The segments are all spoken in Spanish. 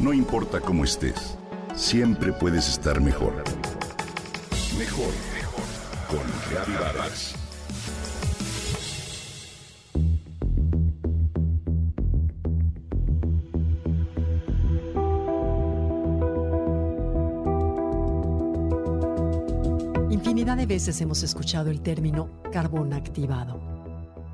No importa cómo estés, siempre puedes estar mejor. Mejor, mejor. Con Reavivadas. Infinidad de veces hemos escuchado el término carbón activado.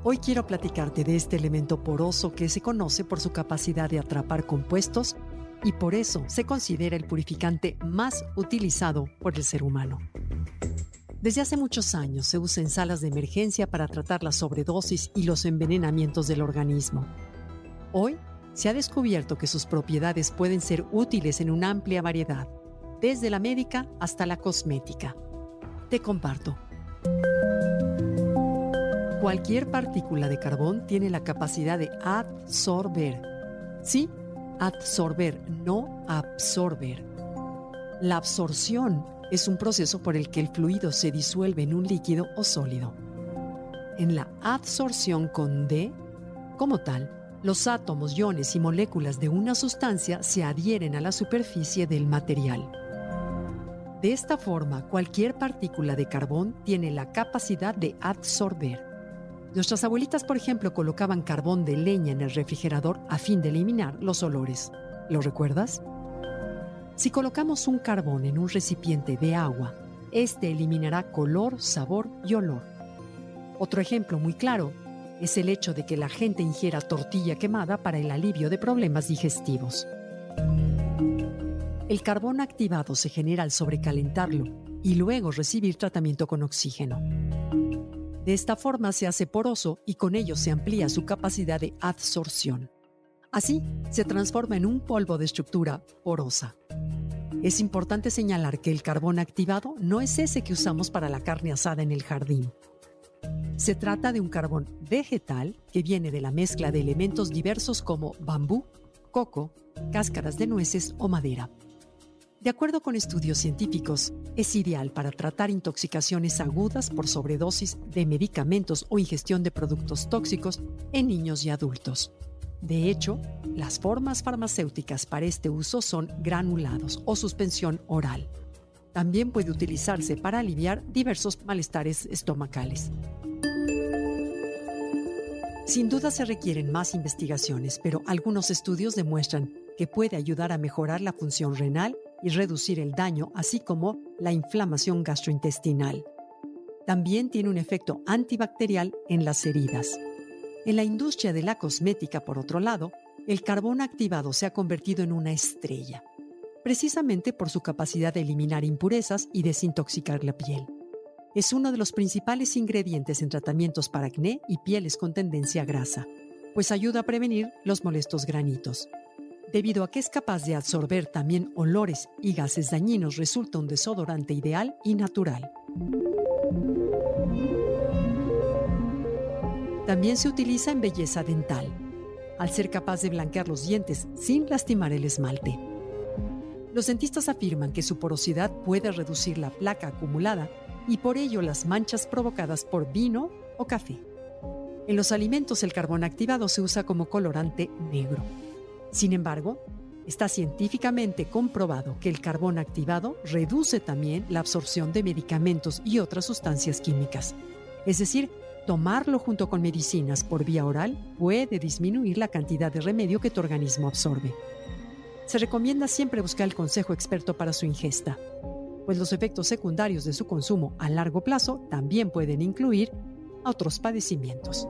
Hoy quiero platicarte de este elemento poroso que se conoce por su capacidad de atrapar compuestos y por eso se considera el purificante más utilizado por el ser humano. Desde hace muchos años se usa en salas de emergencia para tratar la sobredosis y los envenenamientos del organismo. Hoy se ha descubierto que sus propiedades pueden ser útiles en una amplia variedad, desde la médica hasta la cosmética. Te comparto. Cualquier partícula de carbón tiene la capacidad de absorber. Sí, absorber, no absorber. La absorción es un proceso por el que el fluido se disuelve en un líquido o sólido. En la absorción con D, como tal, los átomos, iones y moléculas de una sustancia se adhieren a la superficie del material. De esta forma, cualquier partícula de carbón tiene la capacidad de absorber. Nuestras abuelitas, por ejemplo, colocaban carbón de leña en el refrigerador a fin de eliminar los olores. ¿Lo recuerdas? Si colocamos un carbón en un recipiente de agua, este eliminará color, sabor y olor. Otro ejemplo muy claro es el hecho de que la gente ingiera tortilla quemada para el alivio de problemas digestivos. El carbón activado se genera al sobrecalentarlo y luego recibir tratamiento con oxígeno. De esta forma se hace poroso y con ello se amplía su capacidad de absorción. Así, se transforma en un polvo de estructura porosa. Es importante señalar que el carbón activado no es ese que usamos para la carne asada en el jardín. Se trata de un carbón vegetal que viene de la mezcla de elementos diversos como bambú, coco, cáscaras de nueces o madera. De acuerdo con estudios científicos, es ideal para tratar intoxicaciones agudas por sobredosis de medicamentos o ingestión de productos tóxicos en niños y adultos. De hecho, las formas farmacéuticas para este uso son granulados o suspensión oral. También puede utilizarse para aliviar diversos malestares estomacales. Sin duda se requieren más investigaciones, pero algunos estudios demuestran que puede ayudar a mejorar la función renal y reducir el daño, así como la inflamación gastrointestinal. También tiene un efecto antibacterial en las heridas. En la industria de la cosmética, por otro lado, el carbón activado se ha convertido en una estrella, precisamente por su capacidad de eliminar impurezas y desintoxicar la piel. Es uno de los principales ingredientes en tratamientos para acné y pieles con tendencia a grasa, pues ayuda a prevenir los molestos granitos. Debido a que es capaz de absorber también olores y gases dañinos, resulta un desodorante ideal y natural. También se utiliza en belleza dental, al ser capaz de blanquear los dientes sin lastimar el esmalte. Los dentistas afirman que su porosidad puede reducir la placa acumulada y por ello las manchas provocadas por vino o café. En los alimentos el carbón activado se usa como colorante negro. Sin embargo, está científicamente comprobado que el carbón activado reduce también la absorción de medicamentos y otras sustancias químicas. Es decir, tomarlo junto con medicinas por vía oral puede disminuir la cantidad de remedio que tu organismo absorbe. Se recomienda siempre buscar el consejo experto para su ingesta, pues los efectos secundarios de su consumo a largo plazo también pueden incluir otros padecimientos.